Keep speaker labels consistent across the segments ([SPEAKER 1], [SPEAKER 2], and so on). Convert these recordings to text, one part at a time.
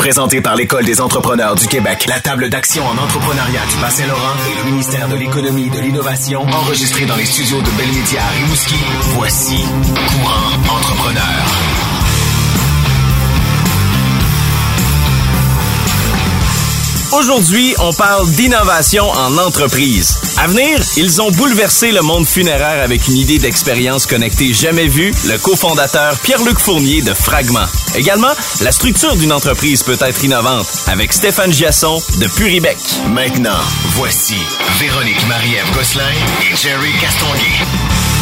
[SPEAKER 1] Présenté par l'École des entrepreneurs du Québec, la table d'action en entrepreneuriat du Bas-Saint-Laurent et le ministère de l'Économie et de l'Innovation, enregistré dans les studios de Belmédia à Rimouski, voici Courant Entrepreneur.
[SPEAKER 2] Aujourd'hui, on parle d'innovation en entreprise. À venir, ils ont bouleversé le monde funéraire avec une idée d'expérience connectée jamais vue, le cofondateur Pierre-Luc Fournier de Fragment. Également, la structure d'une entreprise peut être innovante avec Stéphane Giasson de Puribec.
[SPEAKER 1] Maintenant, voici Véronique Marie-Ève Gosselin et Jerry Castonguay.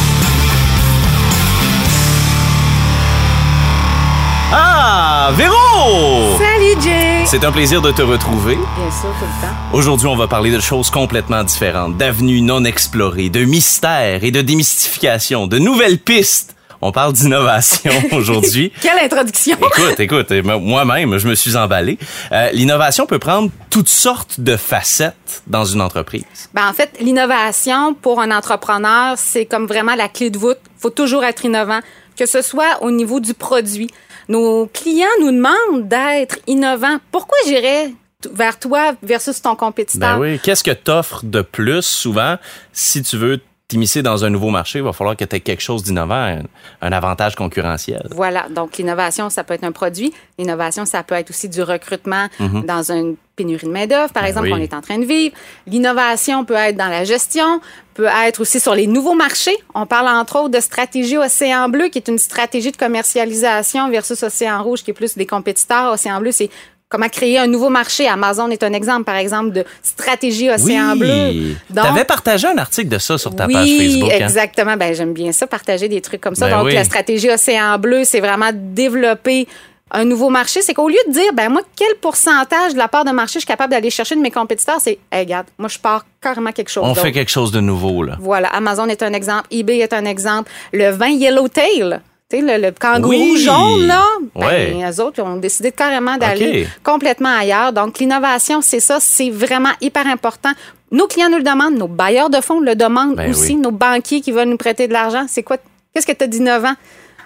[SPEAKER 2] Ah, Véro!
[SPEAKER 3] Salut Jay!
[SPEAKER 2] C'est un plaisir de te retrouver.
[SPEAKER 3] Bien sûr, tout le temps.
[SPEAKER 2] Aujourd'hui, on va parler de choses complètement différentes, d'avenues non explorées, de mystères et de démystification, de nouvelles pistes. On parle d'innovation aujourd'hui.
[SPEAKER 3] Quelle introduction!
[SPEAKER 2] Écoute, écoute, moi-même, je me suis emballé. Euh, l'innovation peut prendre toutes sortes de facettes dans une entreprise.
[SPEAKER 3] Ben, en fait, l'innovation pour un entrepreneur, c'est comme vraiment la clé de voûte. Il faut toujours être innovant, que ce soit au niveau du produit. Nos clients nous demandent d'être innovants. Pourquoi j'irais vers toi versus ton compétiteur?
[SPEAKER 2] Ben oui, qu'est-ce que t'offres de plus souvent si tu veux t'immiscer dans un nouveau marché, il va falloir que tu aies quelque chose d'innovant, un, un, avantage concurrentiel.
[SPEAKER 3] Voilà. Donc, l'innovation, ça peut être un produit. L'innovation, ça peut être aussi du recrutement
[SPEAKER 2] Mhm.
[SPEAKER 3] dans une pénurie de main-d'œuvre, par
[SPEAKER 2] Ben
[SPEAKER 3] exemple,
[SPEAKER 2] oui.
[SPEAKER 3] qu'on est en train de vivre. L'innovation peut être dans la gestion, peut être aussi sur les nouveaux marchés. On parle entre autres de stratégie Océan Bleu, qui est une stratégie de commercialisation versus Océan Rouge, qui est plus des compétiteurs. Océan Bleu, c'est comment créer un nouveau marché? Amazon est un exemple, par exemple, de stratégie Océan Bleu.
[SPEAKER 2] Tu avais partagé un article de ça sur ta
[SPEAKER 3] oui,
[SPEAKER 2] page Facebook. hein?
[SPEAKER 3] exactement. Ben, j'aime bien ça, partager des trucs comme ça.
[SPEAKER 2] Ben
[SPEAKER 3] Donc,
[SPEAKER 2] oui.
[SPEAKER 3] la stratégie Océan Bleu, c'est vraiment développer un nouveau marché. C'est qu'au lieu de dire, ben moi, quel pourcentage de la part de marché je suis capable d'aller chercher de mes compétiteurs, c'est, hey, regarde, moi, je pars carrément quelque chose
[SPEAKER 2] On fait quelque chose de nouveau, là.
[SPEAKER 3] Voilà, Amazon est un exemple, eBay est un exemple, le vin Yellowtail. Tu sais, le, le kangourou
[SPEAKER 2] Oui.
[SPEAKER 3] jaune, là, ben,
[SPEAKER 2] Ouais.
[SPEAKER 3] eux autres, ils ont décidé carrément d'aller complètement ailleurs. Donc, l'innovation, c'est ça, c'est vraiment hyper important. Nos clients nous le demandent, nos bailleurs de fonds le demandent
[SPEAKER 2] Ben
[SPEAKER 3] aussi,
[SPEAKER 2] oui.
[SPEAKER 3] nos banquiers qui veulent nous prêter de l'argent. C'est quoi? Qu'est-ce que tu as d'innovant?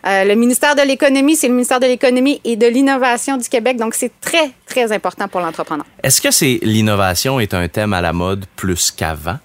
[SPEAKER 3] Euh, le ministère de l'Économie, c'est le ministère de l'Économie et de l'Innovation du Québec. Donc, c'est très, très important pour l'entrepreneur.
[SPEAKER 2] Est-ce que c'est l'innovation est un thème à la mode plus qu'avant?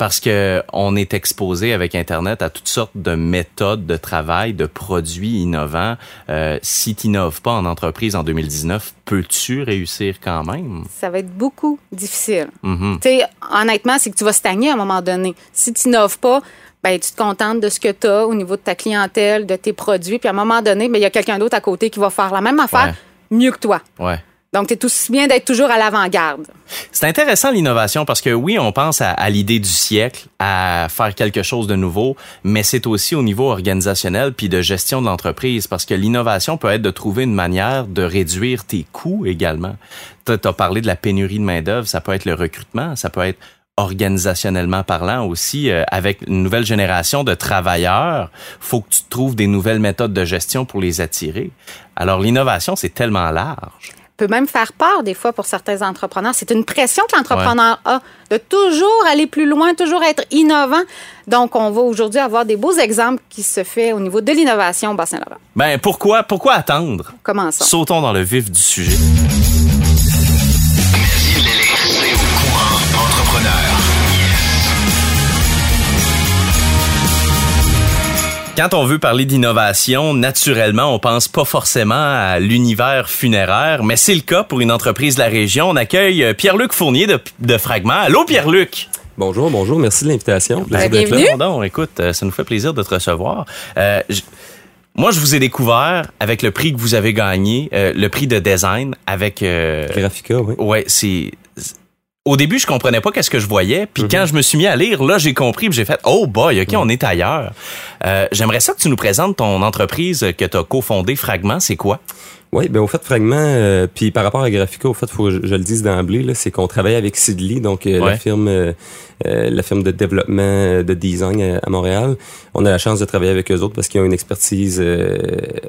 [SPEAKER 2] Parce que on est exposé avec Internet à toutes sortes de méthodes de travail, de produits innovants. Euh, si tu n'innoves pas en entreprise en 2019, peux-tu réussir quand même?
[SPEAKER 3] Ça va être beaucoup difficile. Tu sais, honnêtement, c'est que tu vas stagner à un moment donné. Si tu n'innoves pas, ben, tu te contentes de ce que tu as au niveau de ta clientèle, de tes produits. Puis à un moment donné, ben, il y a quelqu'un d'autre à côté qui va faire la même affaire
[SPEAKER 2] Ouais.
[SPEAKER 3] mieux que toi.
[SPEAKER 2] Ouais.
[SPEAKER 3] Donc, tu es aussi bien d'être toujours à l'avant-garde.
[SPEAKER 2] C'est intéressant l'innovation parce que oui, on pense à, l'idée du siècle, à faire quelque chose de nouveau, mais c'est aussi au niveau organisationnel puis de gestion de l'entreprise parce que l'innovation peut être de trouver une manière de réduire tes coûts également. Tu as parlé de la pénurie de main-d'œuvre, ça peut être le recrutement, ça peut être organisationnellement parlant aussi euh, avec une nouvelle génération de travailleurs, faut que tu trouves des nouvelles méthodes de gestion pour les attirer. Alors l'innovation, c'est tellement large.
[SPEAKER 3] Peut même faire peur des fois pour certains entrepreneurs. C'est une pression que l'entrepreneur a de toujours aller plus loin, toujours être innovant. Donc, on va aujourd'hui avoir des beaux exemples qui se fait au niveau de l'innovation au Bas-Saint-Laurent.
[SPEAKER 2] Ben pourquoi pourquoi attendre?
[SPEAKER 3] Commençons.
[SPEAKER 2] Sautons dans le vif du sujet. Quand on veut parler d'innovation, naturellement, on pense pas forcément à l'univers funéraire, mais c'est le cas pour une entreprise de la région. On accueille euh, Pierre-Luc Fournier de, de Fragment. Allô, Pierre-Luc?
[SPEAKER 4] Bonjour, bonjour, merci de l'invitation. Plaisir
[SPEAKER 3] Ben,
[SPEAKER 4] d'être là.
[SPEAKER 3] bienvenue.
[SPEAKER 2] Pardon, écoute, euh, ça nous fait plaisir de te recevoir. Euh, moi, je vous ai découvert avec le prix que vous avez gagné, euh, le prix de design avec... euh,
[SPEAKER 4] Graphica, oui.
[SPEAKER 2] Ouais, c'est. Au début, je comprenais pas qu'est-ce que je voyais, puis quand je me suis mis à lire, là, j'ai compris, puis j'ai fait oh boy, ok, on est ailleurs. Euh, J'aimerais ça que tu nous présentes ton entreprise que tu as cofondée, Fragment, c'est quoi?
[SPEAKER 4] Oui, ben au fait, Fragment, euh, puis par rapport à Graphica, au fait, faut que je, je le dise d'emblée, c'est qu'on travaille avec Sidley, donc euh,
[SPEAKER 2] Ouais.
[SPEAKER 4] la firme euh, euh, la firme de développement euh, de design à, à Montréal. On a la chance de travailler avec eux autres parce qu'ils ont une expertise euh,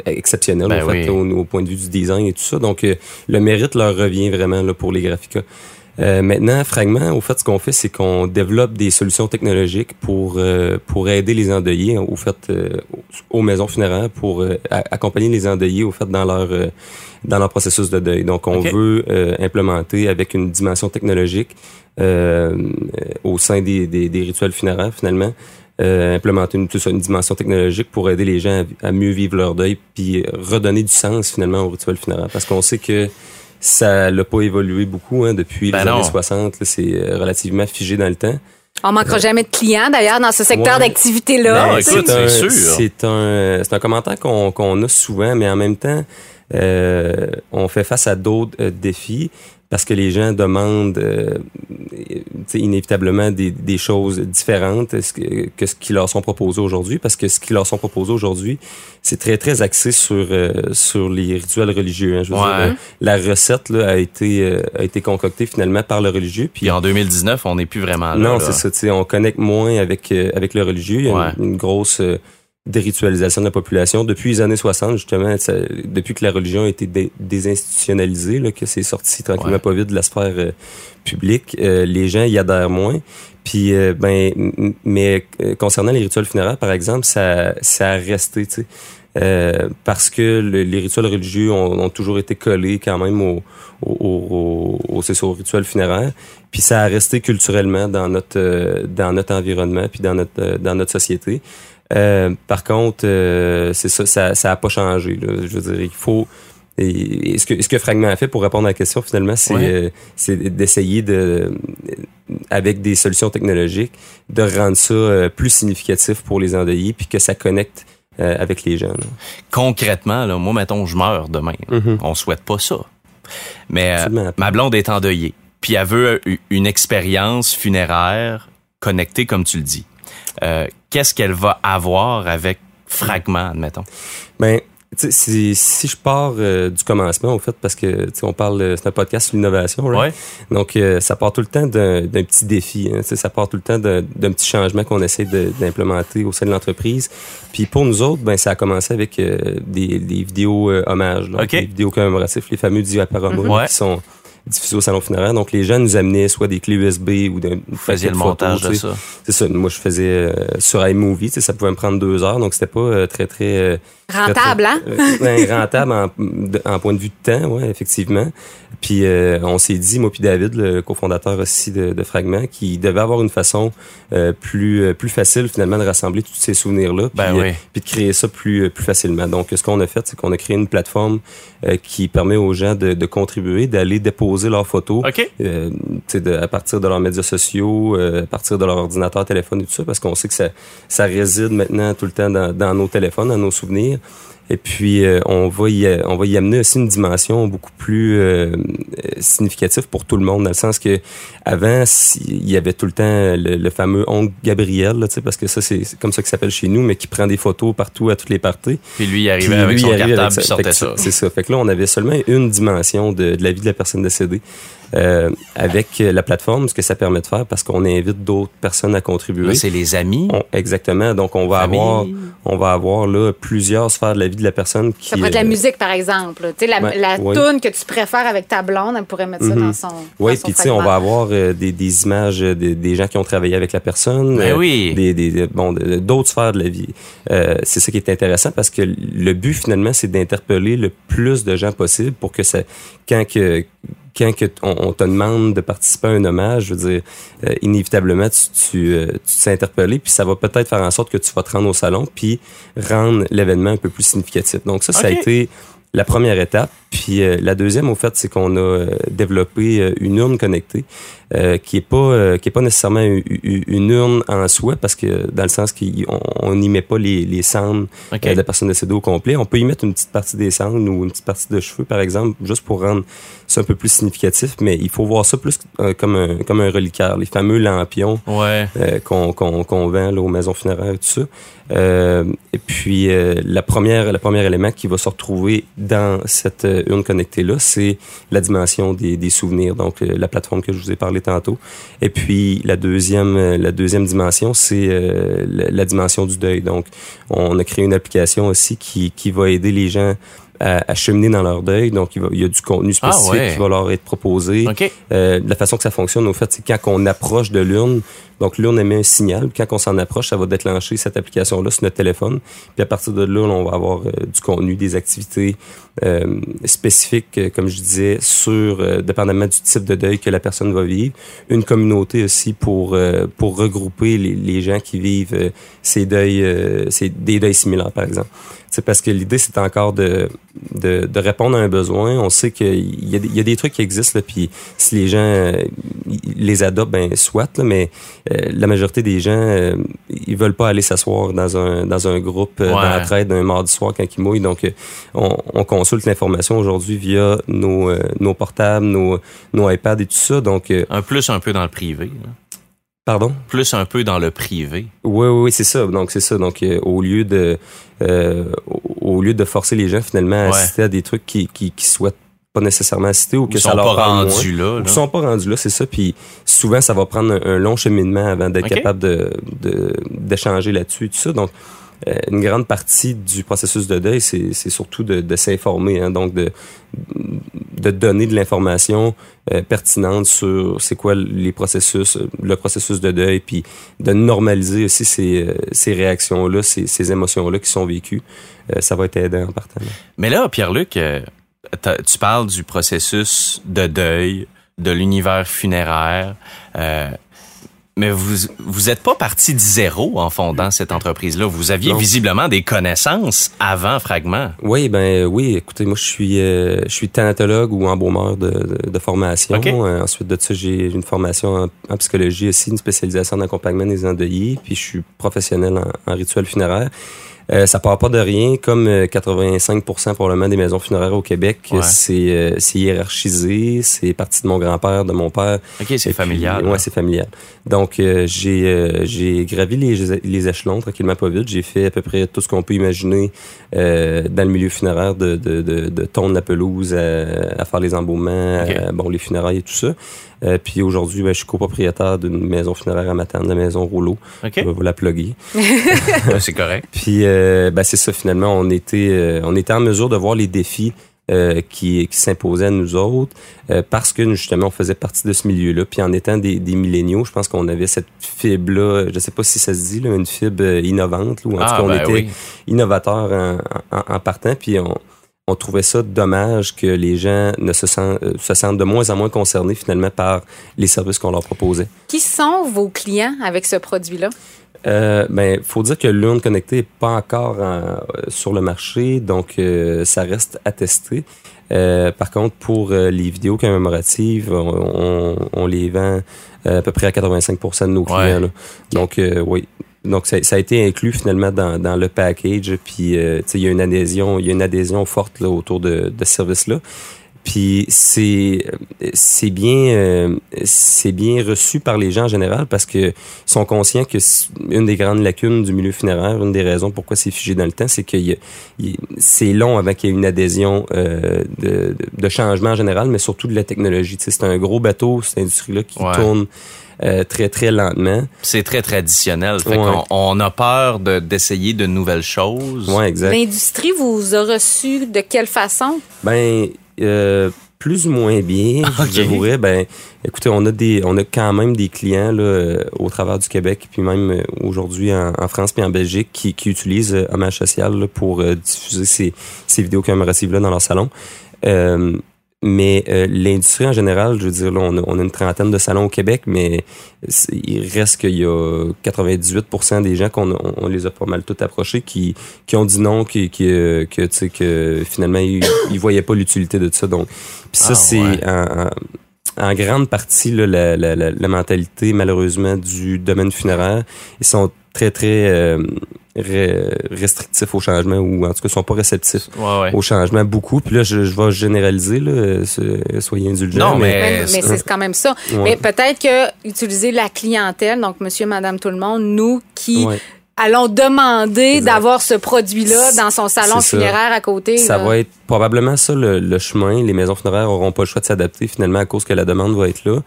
[SPEAKER 4] exceptionnelle
[SPEAKER 2] Ben
[SPEAKER 4] au, fait,
[SPEAKER 2] oui.
[SPEAKER 4] au, au point de vue du design et tout ça. Donc, le mérite leur revient vraiment là, pour les Graphica. Euh, maintenant, Fragment, au fait, ce qu'on fait, c'est qu'on développe des solutions technologiques pour euh, pour aider les endeuillés, au fait, euh, aux maisons funéraires, pour accompagner les endeuillés, au fait, dans leur dans leur processus de deuil. Donc, on veut implémenter avec une dimension technologique au sein des, des, des, rituels funéraires, finalement, implémenter une, une dimension technologique pour aider les gens à, à, mieux vivre leur deuil, puis redonner du sens finalement au rituel funéraire. Parce qu'on sait que ça n'a pas évolué beaucoup hein, depuis ben les années 60. C'est euh, relativement figé dans le temps.
[SPEAKER 3] On manquera jamais de clients d'ailleurs dans ce secteur d'activité-là.
[SPEAKER 2] Ben, c'est un,
[SPEAKER 4] c'est un, un, commentaire qu'on qu'on a souvent, mais en même temps, euh, on fait face à d'autres euh, défis parce que les gens demandent euh, inévitablement des, des, choses différentes que, que ce qui leur sont proposés aujourd'hui, parce que ce qui leur sont proposés aujourd'hui, c'est très très axé sur euh, sur les rituels religieux. Hein. Je veux dire, euh, la recette là, a été a été concoctée finalement par le religieux.
[SPEAKER 2] Puis en 2019, on n'est plus vraiment là.
[SPEAKER 4] Non, c'est ça. On connecte moins avec avec le religieux. Il y a une, grosse déritualisation de la population. Depuis les années 60, justement, depuis que la religion a été désinstitutionnalisée, là, que c'est sorti tranquillement pas vite de la sphère euh, publique, euh, les gens y adhèrent moins. Puis, euh, ben, mais concernant les rituels funéraires, par exemple, ça, ça a resté, tu sais. parce que les rituels religieux ont, toujours été collés quand même au, au, au, au, rituel funéraire. Puis ça a resté culturellement dans notre dans notre environnement puis dans notre dans notre société. Euh, par contre, euh, c'est ça, ça, ça a pas changé. Là. Je veux dire, il faut. Et, ce que ce que Fragment a fait pour répondre à la question finalement, c'est euh, d'essayer de avec des solutions technologiques de rendre ça plus significatif pour les endeuillés puis que ça connecte avec les gens.
[SPEAKER 2] Concrètement, là, moi mettons je meurs demain. Mm-hmm. On souhaite pas ça. Mais ma blonde est endeuillée, puis elle veut une expérience funéraire connectée comme tu le dis. Euh, qu'est-ce qu'elle va avoir avec Fragment, admettons?
[SPEAKER 4] Ben, si, si je pars euh, du commencement, au fait, parce que on parle, c'est un podcast sur l'innovation, right? donc euh, ça part tout le temps d'un petit défi, hein, ça part tout le temps d'un petit changement qu'on essaie d'implémenter au sein de l'entreprise. Puis pour nous autres, ben ça a commencé avec des, des, vidéos hommages, des vidéos commémoratives, les fameux diaporamas mm qui sont diffusé au salon funéraire. Donc, les gens nous amenaient soit des clés USB ou des
[SPEAKER 2] faisiez le montage de ça.
[SPEAKER 4] C'est ça. Moi, je faisais euh, sur iMovie. Ça pouvait me prendre deux heures. Donc, c'était pas euh, très, très... Euh,
[SPEAKER 3] rentable, hein?
[SPEAKER 4] Ben, rentable en, en, point de vue de temps, ouais, effectivement. Puis, on s'est dit, moi puis David, le cofondateur aussi de, de Fragment, qui devait avoir une façon plus plus facile, finalement, de rassembler tous ces souvenirs-là.
[SPEAKER 2] Ben
[SPEAKER 4] puis, puis de créer ça plus, plus facilement. Donc, ce qu'on a fait, c'est qu'on a créé une plateforme qui permet aux gens de, de contribuer, d'aller déposer leurs photos
[SPEAKER 2] euh,
[SPEAKER 4] à partir de leurs médias sociaux, euh, à partir de leur ordinateur, téléphone et tout ça, parce qu'on sait que ça, ça réside maintenant tout le temps dans, dans nos téléphones, dans nos souvenirs. Et puis, euh, on, va y, on va y amener aussi une dimension beaucoup plus euh, significative pour tout le monde, dans le sens que avant, il y avait tout le temps le, fameux oncle Gabriel, là, parce que ça, c'est comme ça qu'il s'appelle chez nous, mais qui prend des photos partout à toutes les parties.
[SPEAKER 2] Puis lui, il arrivait avec son cartable, il sortait ça.
[SPEAKER 4] C'est ça. Fait que là, on avait seulement une dimension de, de la vie de la personne décédée. Euh, avec la plateforme, ce que ça permet de faire, parce qu'on invite d'autres personnes à contribuer.
[SPEAKER 2] C'est les amis.
[SPEAKER 4] exactement. Donc on va avoir, on va avoir là plusieurs sphères de la vie de la personne. Qui,
[SPEAKER 3] ça pourrait être la euh, musique, par exemple. Tu sais, la, la tune que tu préfères avec ta blonde, elle pourrait mettre ça dans mhm. son.
[SPEAKER 4] Oui, puis tu sais, on va avoir euh, des, des, images des gens qui ont travaillé avec la personne.
[SPEAKER 2] Ben oui.
[SPEAKER 4] Des, des, bon, d'autres sphères de la vie. c'est ça qui est intéressant parce que le but finalement, c'est d'interpeller le plus de gens possible pour que ça, quand que quand que on, te demande de participer à un hommage, je veux dire, euh, inévitablement, tu, tu, euh, tu te sens interpellé, puis ça va peut-être faire en sorte que tu vas te rendre au salon, puis rendre l'événement un peu plus significatif. Donc ça, ça a été la première étape. Puis euh, la deuxième, au fait, c'est qu'on a développé une urne connectée euh, qui est pas euh, qui est pas nécessairement une, urne en soi parce que dans le sens qu'on n'y met pas les, les cendres euh, de la personne décédée au complet. On peut y mettre une petite partie des cendres ou une petite partie de cheveux par exemple juste pour rendre ça un peu plus significatif. Mais il faut voir ça plus comme un comme un reliquaire, les fameux lampions
[SPEAKER 2] ouais.
[SPEAKER 4] qu'on vend là, aux maisons funéraires et tout ça. et puis la première, la première élément qui va se retrouver dans cette urne connectée là, c'est la dimension des, des souvenirs. Donc la plateforme que je vous ai parlé tantôt. Et puis la deuxième, euh, la deuxième dimension, c'est euh, la, dimension du deuil. Donc, on a créé une application aussi qui, qui va aider les gens à, cheminer dans leur deuil. Donc, il, y a du contenu ah, spécifique qui va leur être proposé. Euh, la façon que ça fonctionne, au fait, c'est quand on approche de l'urne, donc l'urne émet un signal. Quand on s'en approche, ça va déclencher cette application-là sur notre téléphone. Puis à partir de là, on va avoir euh, du contenu, des activités euh, spécifiques, euh, comme je disais, sur, dépendamment du type de deuil que la personne va vivre. Une communauté aussi pour, pour regrouper les, gens qui vivent ces deuils, ces, des deuils similaires, par exemple. C'est parce que l'idée, c'est encore de, de, de, répondre à un besoin. On sait qu'il y, y a des trucs qui existent, là, puis si les gens euh, les adoptent, ben soit, là, mais euh, la majorité des gens, euh, ils veulent pas aller s'asseoir dans un, dans un groupe dans la traite d'un mardi soir quand ils mouillent. Donc, on, on consulte l'information aujourd'hui via nos, nos portables, nos, nos iPads et tout ça. Donc,
[SPEAKER 2] un plus un peu dans le privé.
[SPEAKER 4] Pardon?
[SPEAKER 2] Plus un peu dans le privé.
[SPEAKER 4] Oui, oui, oui c'est ça. Donc, c'est ça. Donc, euh, au lieu de euh, au lieu de forcer les gens finalement à assister à des trucs qui, qui, qui souhaitent pas nécessairement assister ou que ça leur pas rendus là, là. Ou sont pas rendus là, c'est ça. Puis souvent, ça va prendre un, long cheminement avant d'être capable de d'échanger là-dessus et tout ça. Donc, euh, une grande partie du processus de deuil, c'est surtout de, de s'informer, hein, donc de, de donner de l'information euh, pertinente sur c'est quoi les processus, le processus de deuil, puis de normaliser aussi ces, euh, ces réactions-là, ces, ces émotions-là qui sont vécues. ça va être aidant en partant.
[SPEAKER 2] Mais là, Pierre-Luc, tu parles du processus de deuil, de l'univers funéraire. Mais vous vous êtes pas parti de zéro en fondant cette entreprise-là. Vous aviez visiblement des connaissances avant Fragment.
[SPEAKER 4] Oui, ben oui. Écoutez, moi je suis euh, je suis thanatologue ou embaumeur de, de, formation. Euh, ensuite de ça, j'ai une formation en, psychologie aussi, une spécialisation en accompagnement des endeuillés. Puis je suis professionnel en, en rituel funéraire. Euh, ça part pas de rien, comme 85% euh, probablement des maisons funéraires au Québec, c'est euh, c'est hiérarchisé, c'est parti de mon grand-père, de mon père.
[SPEAKER 2] Ok, c'est familial.
[SPEAKER 4] Ouais, c'est familial. Donc j'ai j'ai gravi les, les échelons tranquillement pas vite. J'ai fait à peu près tout ce qu'on peut imaginer dans le milieu funéraire, de de de, de tondre la pelouse, à, faire les embaumements, bon les funérailles et tout ça. Euh, puis aujourd'hui, ben, je suis copropriétaire d'une maison funéraire à Matane, la maison Rouleau. Je vais vous la plugger.
[SPEAKER 2] c'est correct.
[SPEAKER 4] Puis euh, ben, c'est ça, finalement, on était, euh, on était en mesure de voir les défis qui, qui s'imposaient à nous autres parce que justement on faisait partie de ce milieu-là. Puis en étant des, des milléniaux, je pense qu'on avait cette fibre-là, je sais pas si ça se dit, là, une fibre innovante, ou en tout ah, cas on ben était innovateur en, en, en, partant. Puis on, on trouvait ça dommage que les gens ne se sentent, euh, se sentent de moins en moins concernés finalement par les services qu'on leur proposait.
[SPEAKER 3] Qui sont vos clients avec ce produit-là?
[SPEAKER 4] Euh, ben, faut dire que l'urne connectée n'est pas encore euh, sur le marché, donc euh, ça reste à tester. par contre, pour les vidéos commémoratives, on, on, les vend à peu près à 85% de nos clients. Donc, oui, donc, ça, ça, a été inclus finalement dans, dans le package. Puis, euh, il y a une adhésion, il y a une adhésion forte là, autour de, de ce service-là. Puis c'est c'est bien euh, c'est bien reçu par les gens en général parce que sont conscients que une des grandes lacunes du milieu funéraire, une des raisons pourquoi c'est figé dans le temps, c'est que c'est long avant qu'il y ait une adhésion euh, de, de, changement en général, mais surtout de la technologie. c'est un gros bateau cette industrie là qui tourne euh, très, très lentement.
[SPEAKER 2] C'est très traditionnel. on, a peur d'essayer de, nouvelles choses.
[SPEAKER 4] Ouais, exact.
[SPEAKER 3] L'industrie vous a reçu de quelle façon?
[SPEAKER 4] Ben, euh, plus ou moins bien, je dirais. Ben, écoutez, on a des, on a quand même des clients là, euh, au travers du Québec, puis même aujourd'hui en, France puis en Belgique, qui, qui utilisent Hommage Social pour diffuser ces, ces vidéos commémoratives là dans leur salon. Euh, mais euh, l'industrie en général, je veux dire, là, on, a, on, a, une trentaine de salons au Québec, mais il reste qu'il y a 98% des gens qu'on on, les a pas mal tout approchés qui, qui ont dit non, qui, qui euh, que, tu sais, que finalement ils, ils voyaient pas l'utilité de ça. Donc, puis ça ah, c'est en, en, grande partie là, la, la, la, mentalité malheureusement du domaine funéraire. Ils sont très très euh, restrictifs au changement ou en tout cas sont pas réceptifs au changement beaucoup. Puis là, je, je vais généraliser, là, soyez indulgents.
[SPEAKER 3] Non, mais, mais, c'est quand même ça. Mais peut-être que utiliser la clientèle, donc monsieur, madame, tout le monde, nous qui allons demander d'avoir ce produit-là dans son salon funéraire à côté.
[SPEAKER 4] Ça va être probablement ça le, chemin. Les maisons funéraires auront pas le choix de s'adapter finalement à cause que la demande va être là.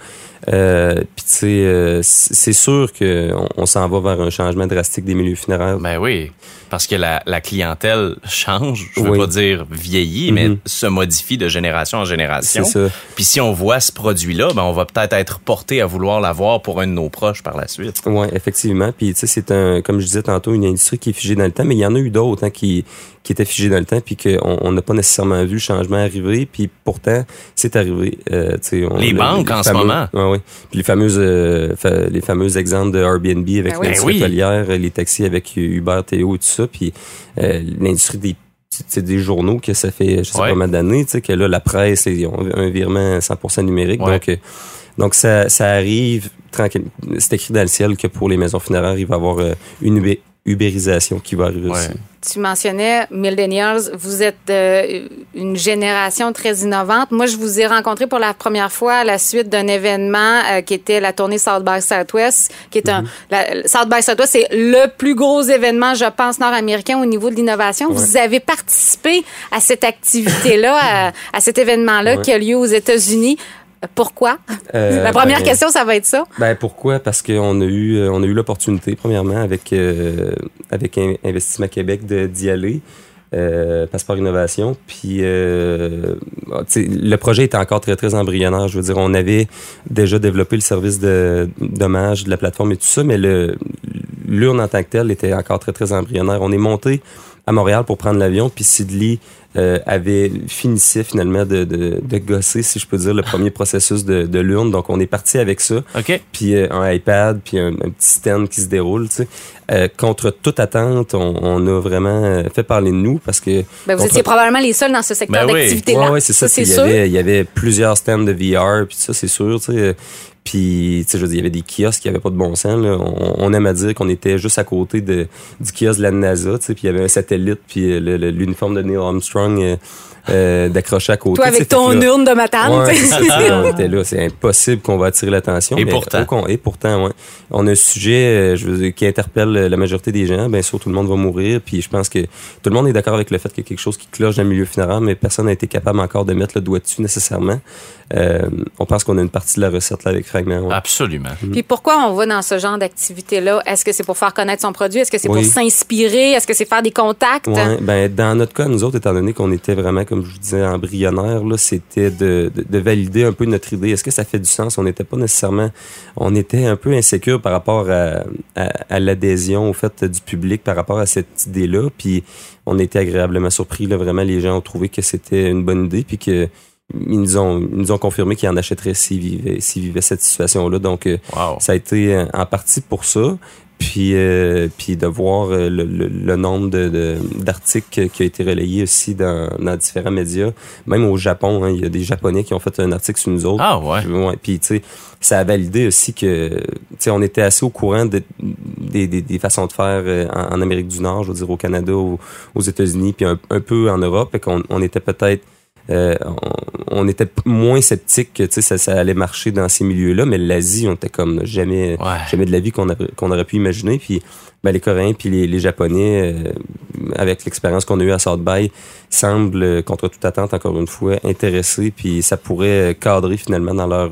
[SPEAKER 4] Euh, Puis tu sais, euh, c'est sûr qu'on on, s'en va vers un changement drastique des milieux funéraires.
[SPEAKER 2] Ben oui, parce que la, la clientèle change. Je veux pas dire vieillit, mais mm-hmm. se modifie de génération en génération. C'est ça. Puis si on voit ce produit-là, ben on va peut-être être porté à vouloir l'avoir pour un de nos proches par la suite.
[SPEAKER 4] Oui, effectivement. Puis tu sais, c'est un, comme je disais tantôt, une industrie qui est figée dans le temps, mais il y en a eu d'autres hein, qui qui étaient figés dans le temps, puis qu'on n'a pas nécessairement vu le changement arriver, puis pourtant, c'est arrivé. Euh,
[SPEAKER 2] on, les banques en ce moment.
[SPEAKER 4] Ouais, oui. Puis les fameuses, euh, les fameux exemples de Airbnb avec ben l'industrie ben les taxis avec Uber, Théo, tout ça, puis euh, l'industrie des c'est des journaux que ça fait je sais pas combien d'années tu sais que là la presse ils ont un virement 100% numérique donc donc ça, ça arrive tranquille c'est écrit dans le ciel que pour les maisons funéraires il va y avoir une ubérisation qui va arriver aussi.
[SPEAKER 3] Tu mentionnais millennials, vous êtes euh, une génération très innovante. Moi, je vous ai rencontré pour la première fois à la suite d'un événement euh, qui était la tournée South by Southwest, qui est un mhm. la, South by Southwest, c'est le plus gros événement, je pense, nord-américain au niveau de l'innovation. Vous avez participé à cette activité-là, à, à, cet événement-là qui a lieu aux États-Unis. Pourquoi? Euh, la première ben, question, ça va être ça.
[SPEAKER 4] Ben pourquoi? Parce qu'on a eu on a eu l'opportunité, premièrement, avec, euh, avec Investissement Québec d'y aller. Euh, Passeport Innovation. Puis euh, le projet était encore très, très embryonnaire. Je veux dire, on avait déjà développé le service de dommage de la plateforme et tout ça, mais le l'urne en tant que telle était encore très, très embryonnaire. On est monté à Montréal pour prendre l'avion, puis Sidley euh, avait finissait finalement de, de, de, gosser, si je peux dire, le premier processus de, de l'urne. Donc, on est parti avec ça.
[SPEAKER 2] OK.
[SPEAKER 4] Puis euh, un iPad, puis un, petit stand qui se déroule, tu sais. Euh, contre toute attente, on, on, a vraiment euh, fait parler de nous parce que...
[SPEAKER 3] Ben, vous étiez probablement les seuls dans ce secteur ben d'activité-là.
[SPEAKER 4] Oui, ouais, c'est ça. ça il, y avait, il y avait plusieurs stands de VR, puis ça, c'est sûr, tu sais. Puis, tu sais, je veux dire, il y avait des kiosques qui avaient pas de bon sens. Là. On, aime à dire qu'on était juste à côté du kiosque de la NASA, tu sais, puis il y avait un satellite, puis l'uniforme de Neil Armstrong euh, euh, d'accrocher à côté.
[SPEAKER 3] Toi, avec ton urne de matane.
[SPEAKER 4] on était là. C'est impossible qu'on va attirer l'attention.
[SPEAKER 2] Et pourtant.
[SPEAKER 4] et pourtant, ouais. On a un sujet euh, je veux dire, qui interpelle la majorité des gens. Bien sûr, tout le monde va mourir. Puis je pense que tout le monde est d'accord avec le fait qu'il y a quelque chose qui cloche dans le milieu funéraire, mais personne n'a été capable encore de mettre le doigt dessus nécessairement. Euh, on pense qu'on a une partie de la recette là avec Fragment.
[SPEAKER 2] Absolument.
[SPEAKER 3] Mhm. Puis pourquoi on va dans ce genre d'activité-là? Est-ce que c'est pour faire connaître son produit? Est-ce que c'est pour s'inspirer? Est-ce que c'est faire des contacts?
[SPEAKER 4] Ouais, ben, dans notre cas, nous autres, étant donné qu'on était vraiment, comme je vous disais, embryonnaire, c'était de, de, valider un peu notre idée. Est-ce que ça fait du sens? On n'était pas nécessairement... On était un peu insécure par rapport à, à, l'adhésion au fait du public par rapport à cette idée-là. Puis on était agréablement surpris. Là, vraiment, les gens ont trouvé que c'était une bonne idée puis que ils nous ont, nous ont confirmé qu'ils en achèteraient s'ils vivaient, s'ils vivaient cette situation-là. Donc, euh, ça a été euh, en partie pour ça. Puis, euh, puis de voir le, le, nombre de, d'articles qui a été relayé aussi dans, dans différents médias. Même au Japon, hein, il y a des Japonais qui ont fait un article sur nous autres.
[SPEAKER 2] Ah ouais.
[SPEAKER 4] Puis, tu sais, ça a validé aussi que, tu sais, on était assez au courant de, des, des, des façons de faire en, Amérique du Nord, je veux dire au Canada, aux États-Unis, puis un, un, peu en Europe. Et qu'on on était peut-être euh, on, était moins sceptique que ça, ça allait marcher dans ces milieux-là, mais l'Asie, on était comme jamais, jamais de la vie qu'on aurait pu imaginer. Puis ben, les Coréens puis les, les Japonais, euh, avec l'expérience qu'on a eue à South By, semblent, contre toute attente, encore une fois, intéressés, puis ça pourrait cadrer finalement dans leur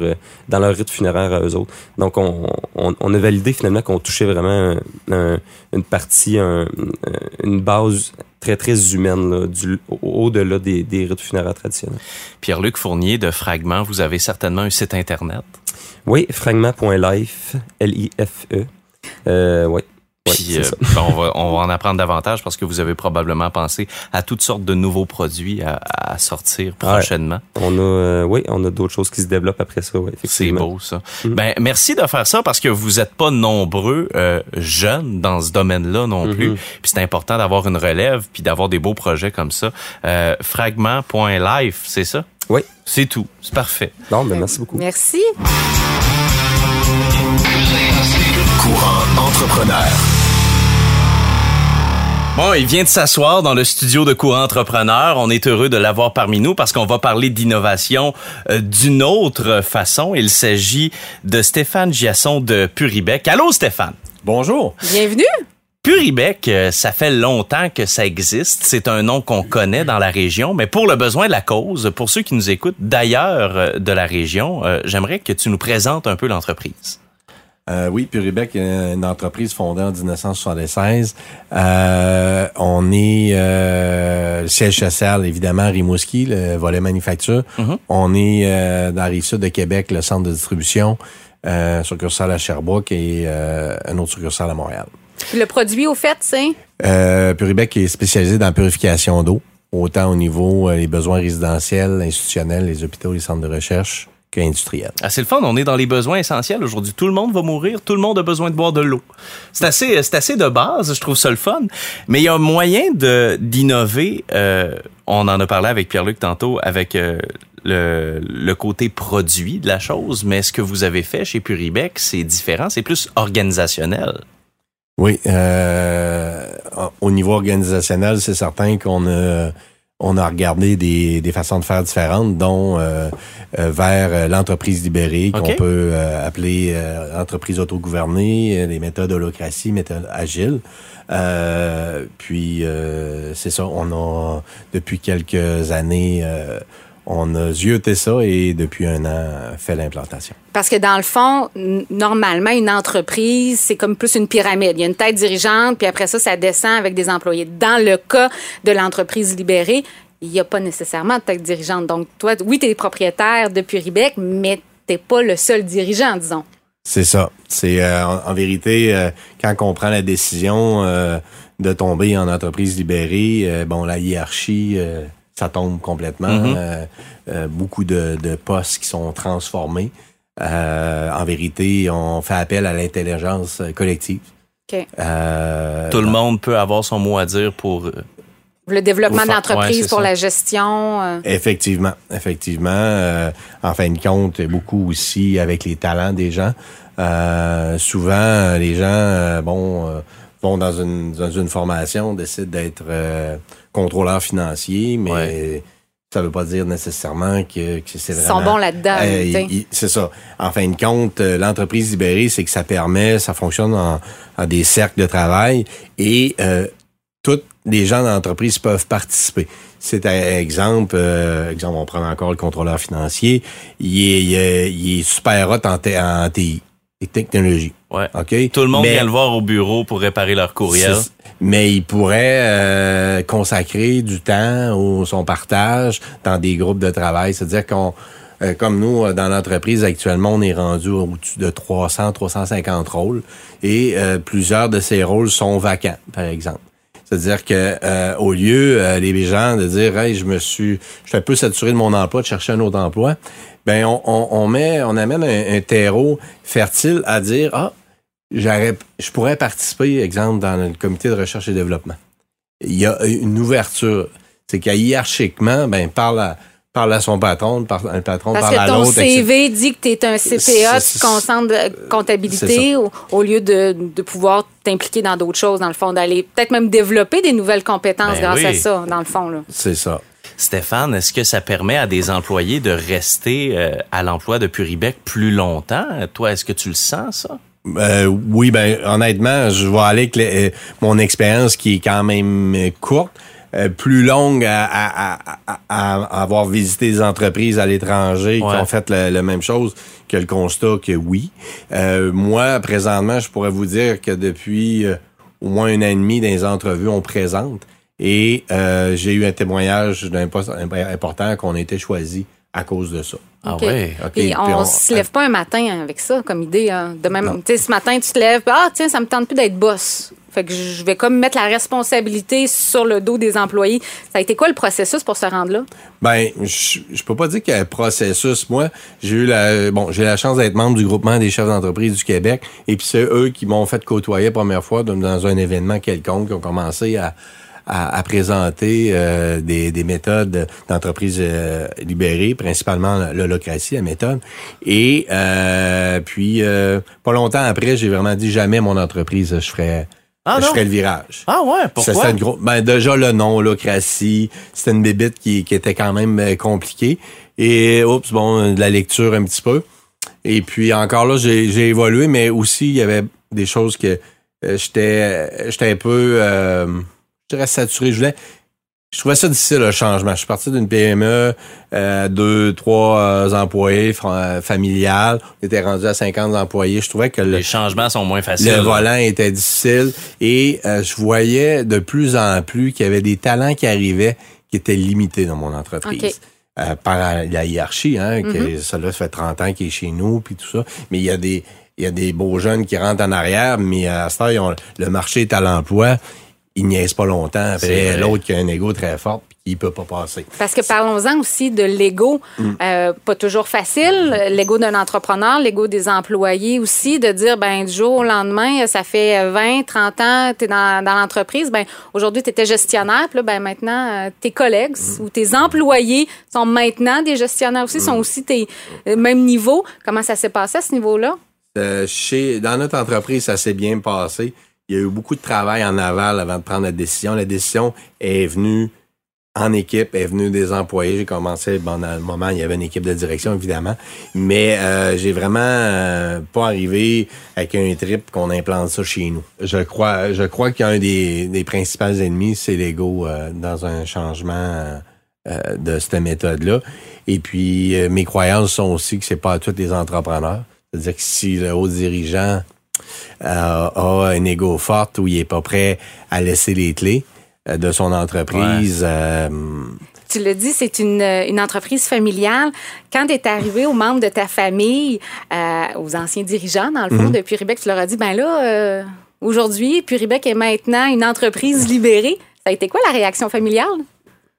[SPEAKER 4] dans leur rite funéraire à eux autres. Donc, on, on, on a validé finalement qu'on touchait vraiment une partie, une base très, très humaine, du, au-delà des, des rites funéraires traditionnels.
[SPEAKER 2] Pierre-Luc Fournier de Fragment, vous avez certainement un site Internet.
[SPEAKER 4] Oui, fragment.life, L-I-F-E. Euh, oui.
[SPEAKER 2] Puis euh, ben, on, va, on va en apprendre davantage parce que vous avez probablement pensé à toutes sortes de nouveaux produits à, à sortir prochainement.
[SPEAKER 4] On a, euh, oui, on a d'autres choses qui se développent après ça. Ouais,
[SPEAKER 2] c'est beau ça. Mm. Ben merci de faire ça parce que vous êtes pas nombreux euh, jeunes dans ce domaine-là non mm-hmm. plus. Puis c'est important d'avoir une relève puis d'avoir des beaux projets comme ça. Euh, Fragment.life, c'est ça?
[SPEAKER 4] Oui.
[SPEAKER 2] C'est tout. C'est parfait.
[SPEAKER 4] Non, ben merci beaucoup.
[SPEAKER 3] Merci.
[SPEAKER 1] Courant entrepreneur.
[SPEAKER 2] Bon, il vient de s'asseoir dans le studio de Courant Entrepreneur. On est heureux de l'avoir parmi nous parce qu'on va parler d'innovation euh, d'une autre façon. Il s'agit de Stéphane Giasson de Puribec. Allô, Stéphane?
[SPEAKER 5] Bonjour.
[SPEAKER 3] Bienvenue.
[SPEAKER 2] Puribec, euh, ça fait longtemps que ça existe. C'est un nom qu'on connaît dans la région, mais pour le besoin de la cause, pour ceux qui nous écoutent d'ailleurs euh, de la région, euh, j'aimerais que tu nous présentes un peu l'entreprise.
[SPEAKER 5] Euh, oui, Puribec est une entreprise fondée en 1976. Euh, on est euh, le siège social, évidemment, à Rimouski, le volet manufacture.
[SPEAKER 2] Mhm.
[SPEAKER 5] On est dans la rive sud de Québec, le centre de distribution, euh, succursale à Sherbrooke et un autre succursale à Montréal.
[SPEAKER 3] Le produit, au fait, c'est?
[SPEAKER 5] Euh, Puribec est spécialisé dans la purification d'eau, autant au niveau des besoins résidentiels, institutionnels, les hôpitaux, les centres de recherche
[SPEAKER 2] Ah, c'est le fun, on est dans les besoins essentiels aujourd'hui. Tout le monde va mourir, tout le monde a besoin de boire de l'eau. C'est assez, c'est assez de base, je trouve ça le fun. Mais il y a un moyen de d'innover. Euh, on en a parlé avec Pierre-Luc tantôt, avec euh, le, le côté produit de la chose. Mais ce que vous avez fait chez Puribec, c'est différent, c'est plus organisationnel.
[SPEAKER 5] Oui, euh, au niveau organisationnel, c'est certain qu'on a on a regardé des, des façons de faire différentes, dont euh, euh, vers l'entreprise libérée, qu'on peut euh, appeler euh, entreprise autogouvernée, les méthodes holocratie, méthodes agiles. Euh, puis euh, c'est ça, on a depuis quelques années, euh, on a zioté ça et depuis un an fait l'implantation.
[SPEAKER 3] Parce que dans le fond, normalement, une entreprise, c'est comme plus une pyramide. Il y a une tête dirigeante, puis après ça, ça descend avec des employés. Dans le cas de l'entreprise libérée, il n'y a pas nécessairement de tête dirigeante. Donc, toi, oui, tu es propriétaire de Puribec, mais tu pas le seul dirigeant, disons.
[SPEAKER 5] C'est ça. C'est euh, en, en vérité euh, quand on prend la décision euh, de tomber en entreprise libérée, bon la hiérarchie ça tombe complètement.
[SPEAKER 2] Mhm.
[SPEAKER 5] Euh, euh, beaucoup de, de postes qui sont transformés. Euh, en vérité, on fait appel à l'intelligence collective. Euh,
[SPEAKER 2] Tout le monde peut avoir son mot à dire pour
[SPEAKER 3] Le développement
[SPEAKER 2] Pour
[SPEAKER 3] de
[SPEAKER 2] faire-
[SPEAKER 3] l'entreprise
[SPEAKER 2] ouais, c'est
[SPEAKER 3] pour
[SPEAKER 2] ça.
[SPEAKER 3] la gestion. euh,
[SPEAKER 5] Effectivement, effectivement. Euh, en fin de compte, beaucoup aussi avec les talents des gens. Euh, souvent, les gens, euh, bon, euh, vont dans une dans une formation, décident d'être euh, contrôleur financier, mais
[SPEAKER 2] Ouais.
[SPEAKER 5] ça veut pas dire nécessairement que, que c'est
[SPEAKER 3] Ils
[SPEAKER 5] vraiment.
[SPEAKER 3] sont bons là-dedans.
[SPEAKER 5] Euh, c'est ça. En fin de compte, euh, l'entreprise libérée, c'est que ça permet, ça fonctionne en, en des cercles de travail et euh, toutes les gens dans l'entreprise peuvent participer. C'est un exemple, euh, exemple, on prend encore le contrôleur financier, il est, il est, il est super hot en, en TI et technologie.
[SPEAKER 2] Ouais.
[SPEAKER 5] OK?
[SPEAKER 2] Tout le monde
[SPEAKER 5] Mais-
[SPEAKER 2] vient le voir au bureau pour réparer leur courriel.
[SPEAKER 5] Mais il pourrait euh, consacrer du temps au son partage dans des groupes de travail. C'est-à-dire qu'on, euh, comme nous, euh, dans l'entreprise actuellement, on est rendu au-dessus de 300, 350 rôles et euh, plusieurs de ces rôles sont vacants, par exemple. C'est-à-dire que euh, au lieu euh, les gens de dire hey, je me suis je suis un peu saturé de mon emploi, de chercher un autre emploi, ben on, on, on met on amène un, un terreau fertile à dire ah j'aurais je pourrais participer exemple dans le comité de recherche et développement. Il y a une ouverture, c'est qu'à hiérarchiquement ben parle à parle à son patron, parle, le patron
[SPEAKER 3] Parce
[SPEAKER 5] parle à
[SPEAKER 3] que ton
[SPEAKER 5] etc.
[SPEAKER 3] CV dit que tu es un CPA, tu concentres comptabilité, au, au lieu de, de pouvoir t'impliquer dans d'autres choses, dans le fond, d'aller peut-être même développer des nouvelles compétences
[SPEAKER 2] Ben
[SPEAKER 3] grâce
[SPEAKER 2] oui.
[SPEAKER 3] à ça, dans le fond. Là.
[SPEAKER 5] C'est ça.
[SPEAKER 2] Stéphane, est-ce que ça permet à des employés de rester euh, à l'emploi de Puribec plus longtemps? Toi, est-ce que tu le sens, ça?
[SPEAKER 5] Euh, oui, ben honnêtement, je vais aller avec le- euh, mon expérience qui est quand même euh, courte, euh, plus longue à, à- à- à- à avoir visité des entreprises à l'étranger qui ont fait la, même chose que le constat que oui. Euh, moi, présentement, je pourrais vous dire que depuis euh, au moins un an et demi dans les entrevues, on présente. Et euh, j'ai eu un témoignage d'un poste important qu'on a été choisi à cause de ça.
[SPEAKER 2] Ah
[SPEAKER 3] OK.
[SPEAKER 2] ouais.
[SPEAKER 5] OK,
[SPEAKER 3] Puis
[SPEAKER 5] puis
[SPEAKER 3] on,
[SPEAKER 5] on-
[SPEAKER 3] se lève pas un matin avec ça comme idée. hein. De même, tu sais, ce matin, tu te lèves, puis, ah tiens, ça me tente plus d'être boss. Fait que je vais comme mettre la responsabilité sur le dos des employés. Ça a été quoi le processus pour se rendre là?
[SPEAKER 5] Ben, je, je peux pas dire qu'il y a un processus. Moi, j'ai eu la bon, j'ai la chance d'être membre du groupement des chefs d'entreprise du Québec, et puis c'est eux qui m'ont fait côtoyer la première fois dans un événement quelconque, qui ont commencé à à, à présenter euh, des, des méthodes d'entreprise euh, libérée, principalement l'holocratie, la méthode. Et euh, puis, euh, pas longtemps après, j'ai vraiment dit jamais mon entreprise, je ferais,
[SPEAKER 2] Ah
[SPEAKER 5] je
[SPEAKER 2] non?
[SPEAKER 5] ferais le virage.
[SPEAKER 2] Ah ouais, pourquoi?
[SPEAKER 5] c'était une gros- ben, déjà le nom, l'ocratie, c'était une bébite qui, qui était quand même euh, compliquée. Et oups, bon, de la lecture un petit peu. Et puis encore là, j'ai j'ai évolué, mais aussi il y avait des choses que euh, j'étais j'étais un peu euh, je dirais saturé. Je voulais je trouvais ça difficile le changement. Je suis parti d'une PME, euh, deux, trois euh, employés familiales. On était rendu à 50 employés. Je trouvais que
[SPEAKER 2] les changements sont moins faciles.
[SPEAKER 5] Le volant était difficile et euh, je voyais de plus en plus qu'il y avait des talents qui arrivaient qui étaient limités dans mon entreprise. Euh, par la hiérarchie, hein, que mm-hmm. ça là, ça fait 30 ans qu'il est chez nous, puis tout ça. Mais il y a des il y a des beaux jeunes qui rentrent en arrière, mais à ce temps, le marché est à l'emploi il niaise pas longtemps après l'autre qui a un ego très fort puis qui peut pas passer.
[SPEAKER 3] Parce que parlons-en aussi de l'ego. Mm. Euh, pas toujours facile. L'ego d'un entrepreneur, l'ego des employés aussi, de dire, ben du jour au lendemain, ça fait 20, 30 ans, tu es dans, dans l'entreprise, ben aujourd'hui, tu étais gestionnaire, puis là, ben maintenant, euh, tes collègues mm. ou tes employés sont maintenant des gestionnaires aussi, sont mm. aussi tes euh, mêmes niveaux. Comment ça s'est passé à ce niveau-là?
[SPEAKER 5] chez, dans notre entreprise, ça s'est bien passé il y a eu beaucoup de travail en aval avant de prendre la décision. La décision est venue en équipe, est venue des employés. J'ai commencé, bon, dans le moment, il y avait une équipe de direction, évidemment. Mais euh, j'ai vraiment euh, pas arrivé avec un trip qu'on implante ça chez nous. Je crois, je crois qu'un des, des principaux ennemis, c'est l'ego euh, dans un changement de cette méthode-là. Et puis, mes croyances sont aussi que c'est pas à tous les entrepreneurs. C'est-à-dire que si le haut dirigeant euh, a un ego fort où il est pas prêt à laisser les clés euh, de son entreprise. Euh,
[SPEAKER 3] tu le dis, c'est une, entreprise familiale. Quand tu es arrivé aux membres de ta famille, aux anciens dirigeants, dans le fond, mhm. de Puribec, tu leur as dit, ben là, aujourd'hui, Puribec est maintenant une entreprise libérée. Ça a été quoi la réaction familiale?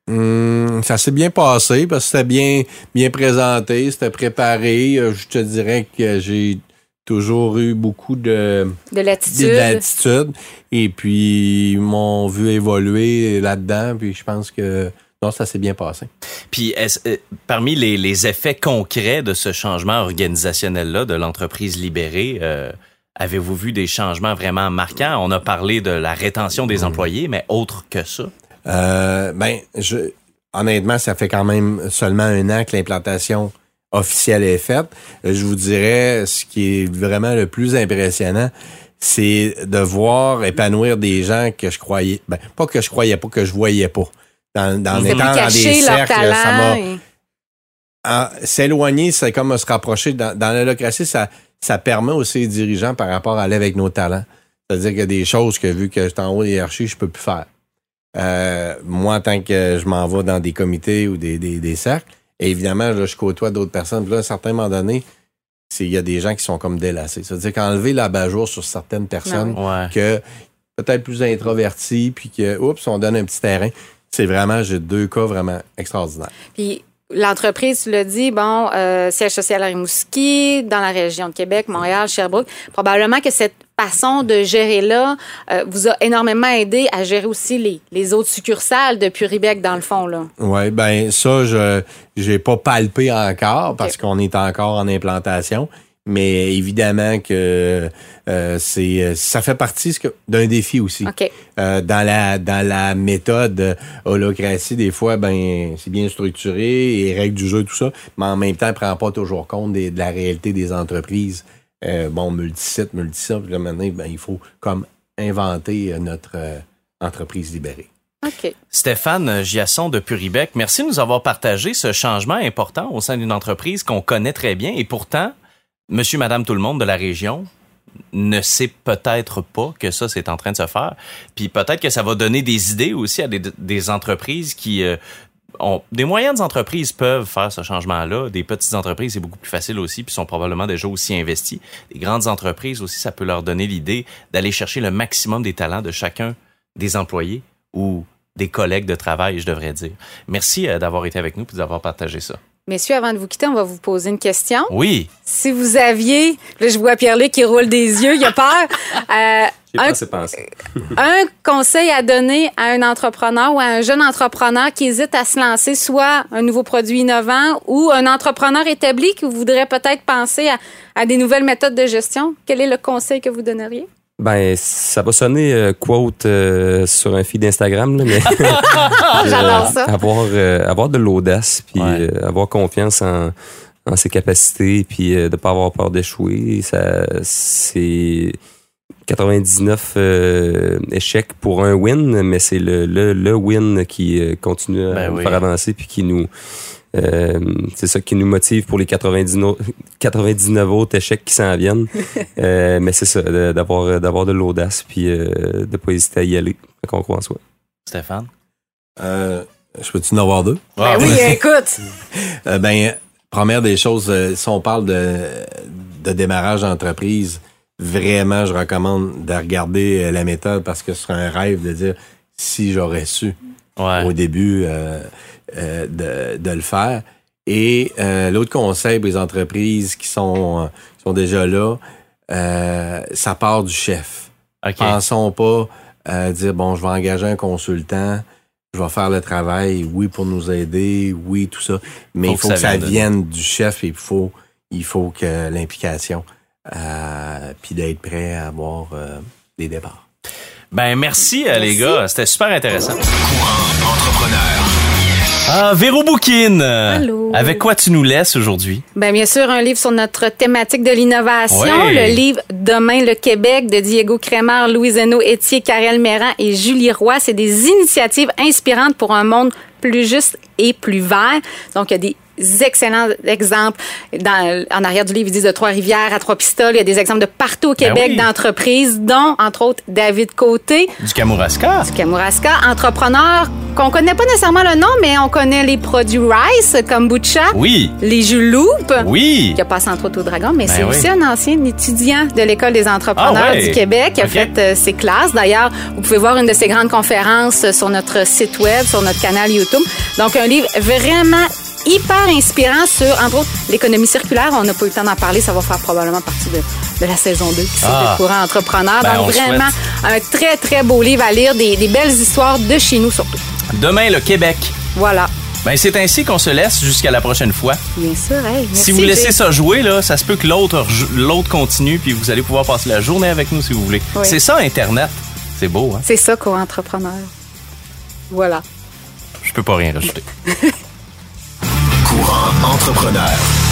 [SPEAKER 5] Hum, ça s'est bien passé parce que c'était bien, bien présenté, c'était préparé. Je te dirais que j'ai toujours eu beaucoup de,
[SPEAKER 3] de l'attitude.
[SPEAKER 5] Et puis, ils m'ont vu évoluer là-dedans. Puis, je pense que non, ça s'est bien passé.
[SPEAKER 2] Puis, euh, parmi les, les, effets concrets de ce changement organisationnel-là, de l'entreprise libérée, euh, avez-vous vu des changements vraiment marquants? On a parlé de la rétention des mmh. employés, mais autre que ça?
[SPEAKER 5] Euh, ben, je, honnêtement, ça fait quand même seulement un an que l'implantation officielle est faite. Je vous dirais, ce qui est vraiment le plus impressionnant, c'est de voir épanouir des gens que je croyais, ben, pas que je croyais pas, que je voyais pas. Dans, dans étant dans des cercles, ça m'a... S'éloigner, c'est comme se rapprocher. Dans, dans l'holocratie, ça, ça permet aussi aux dirigeants par rapport à aller avec nos talents. C'est-à-dire qu'il y a des choses que, vu que je suis en haut des hiérarchies, je peux plus faire. Euh, moi, tant que je m'en vais dans des comités ou des, des, des cercles, et évidemment, là, je côtoie d'autres personnes. là, à un certain moment donné, il y a des gens qui sont comme délassés. C'est-à-dire qu'enlever la jour sur certaines personnes que peut-être plus introverties, puis que, oups, on donne un petit terrain. C'est vraiment, j'ai deux cas vraiment extraordinaires.
[SPEAKER 3] Puis l'entreprise, tu l'as dit, bon, euh, siège social à Rimouski, dans la région de Québec, Montréal, Sherbrooke. Probablement que cette façon de gérer là euh, vous a énormément aidé à gérer aussi les, les autres succursales de Puribec, dans le fond. là.
[SPEAKER 5] Oui, ben ça, je j'ai pas palpé encore parce qu'on est encore en implantation. Mais évidemment que euh, c'est ça fait partie d'un défi aussi. Euh, dans la dans la méthode holocratie, des fois, ben c'est bien structuré et règles du jeu, tout ça, mais en même temps, on prend pas toujours compte de la réalité des entreprises. Euh, bon, multisite, multisite, puis là, maintenant, ben, il faut comme inventer notre entreprise libérée.
[SPEAKER 2] Stéphane Giasson de Puribec, merci de nous avoir partagé ce changement important au sein d'une entreprise qu'on connaît très bien et pourtant, monsieur, madame, tout le monde de la région ne sait peut-être pas que ça, c'est en train de se faire. Puis peut-être que ça va donner des idées aussi à des, entreprises qui euh, ont... Des moyennes entreprises peuvent faire ce changement-là. Des petites entreprises, c'est beaucoup plus facile aussi, puis sont probablement déjà aussi investies. Des grandes entreprises aussi, ça peut leur donner l'idée d'aller chercher le maximum des talents de chacun des employés ou des collègues de travail, je devrais dire. Merci euh, d'avoir été avec nous et d'avoir partagé ça.
[SPEAKER 3] Messieurs, avant de vous quitter, on va vous poser une question.
[SPEAKER 2] Oui.
[SPEAKER 3] Si vous aviez, là je vois Pierre-Luc qui roule des yeux, il a peur.
[SPEAKER 4] Euh, un, pensé.
[SPEAKER 3] un conseil à donner à un entrepreneur ou à un jeune entrepreneur qui hésite à se lancer, soit un nouveau produit innovant ou un entrepreneur établi qui voudrait peut-être penser à, à des nouvelles méthodes de gestion, quel est le conseil que vous donneriez?
[SPEAKER 4] Ben, ça va sonner euh, quote euh, sur un feed d'Instagram, mais
[SPEAKER 3] J'adore ça.
[SPEAKER 4] Avoir, euh, avoir de l'audace, puis avoir confiance en, en ses capacités, puis de pas avoir peur d'échouer. Ça, c'est 99 euh, échecs pour un win, mais c'est le, le, le, win qui euh, continue à
[SPEAKER 2] Ben
[SPEAKER 4] nous
[SPEAKER 2] oui.
[SPEAKER 4] faire avancer puis qui nous euh, c'est ça qui nous motive pour les 99, 99 autres échecs qui s'en viennent. Euh, mais c'est ça, d'avoir d'avoir de l'audace puis euh, de pas hésiter à y aller, qu'on croit en soi.
[SPEAKER 2] Stéphane?
[SPEAKER 5] Euh, je peux-tu en avoir deux?
[SPEAKER 2] Ah,
[SPEAKER 3] Ben oui, écoute.
[SPEAKER 5] Euh, ben, première des choses, euh, si on parle de, de démarrage d'entreprise, vraiment, je recommande de regarder euh, la méthode parce que ce serait un rêve de dire si j'aurais su
[SPEAKER 2] Ouais.
[SPEAKER 5] au début euh, euh, de, de le faire. Et euh, l'autre conseil pour les entreprises qui sont, euh, qui sont déjà là, euh, ça part du chef.
[SPEAKER 2] OK.
[SPEAKER 5] Pensons pas à dire bon, je vais engager un consultant, je vais faire le travail, oui pour nous aider, oui tout ça, mais
[SPEAKER 2] Faut
[SPEAKER 5] il faut
[SPEAKER 2] que
[SPEAKER 5] que
[SPEAKER 2] ça vienne
[SPEAKER 5] du chef et il faut il faut que l'implication euh, puis d'être prêt à avoir euh, des départs.
[SPEAKER 2] Ben merci, euh, les gars. C'était super intéressant.
[SPEAKER 1] Courant entrepreneur.
[SPEAKER 2] Ah, Véro Bouquin.
[SPEAKER 3] Allô.
[SPEAKER 2] Avec quoi tu nous laisses aujourd'hui?
[SPEAKER 3] Ben, bien sûr, un livre sur notre thématique de l'innovation. Le livre Demain le Québec de Diego Crémer, Louis Zeno, Étier, Karel Méran et Julie Roy. C'est des initiatives inspirantes pour un monde plus juste et plus vert. Donc, il y a des excellents exemples. Dans, en arrière du livre, ils disent de Trois-Rivières à Trois-Pistoles. Il y a des exemples de partout au
[SPEAKER 2] Ben
[SPEAKER 3] Québec
[SPEAKER 2] oui.
[SPEAKER 3] d'entreprises, dont, entre autres, David Côté,
[SPEAKER 2] Du Kamouraska?
[SPEAKER 3] Kamouraska, entrepreneur qu'on connaît pas nécessairement le nom, mais on connaît les produits Rice, kombucha,
[SPEAKER 2] Oui.
[SPEAKER 3] les jus Loop,
[SPEAKER 2] Oui.
[SPEAKER 3] qui a passé entre autres au Dragon, mais
[SPEAKER 2] Ben
[SPEAKER 3] c'est
[SPEAKER 2] oui.
[SPEAKER 3] aussi un ancien étudiant de l'École des entrepreneurs
[SPEAKER 2] Ah ouais.
[SPEAKER 3] du Québec qui a fait euh, ses classes. D'ailleurs, vous pouvez voir une de ses grandes conférences euh, sur notre site web, sur notre canal YouTube. Donc, un livre vraiment hyper inspirant sur, entre autres, l'économie circulaire. On n'a pas eu le temps d'en parler. Ça va faire probablement partie de, de la saison 2 qui
[SPEAKER 2] Ah.
[SPEAKER 3] de courant entrepreneur.
[SPEAKER 2] Ben, on
[SPEAKER 3] Donc, vraiment, un très, très beau livre à lire, des, des belles histoires de chez nous surtout.
[SPEAKER 2] Demain, le Québec.
[SPEAKER 3] Voilà.
[SPEAKER 2] Ben, c'est ainsi qu'on se laisse jusqu'à la prochaine fois.
[SPEAKER 3] Bien sûr, hey, merci,
[SPEAKER 2] si vous laissez ça jouer, là, ça se peut que l'autre l'autre continue, puis vous allez pouvoir passer la journée avec nous si vous voulez.
[SPEAKER 3] Oui.
[SPEAKER 2] C'est ça, Internet. C'est beau, hein?
[SPEAKER 3] C'est ça, co-entrepreneur. Voilà.
[SPEAKER 2] Je peux pas rien rajouter.
[SPEAKER 1] Entrepreneur.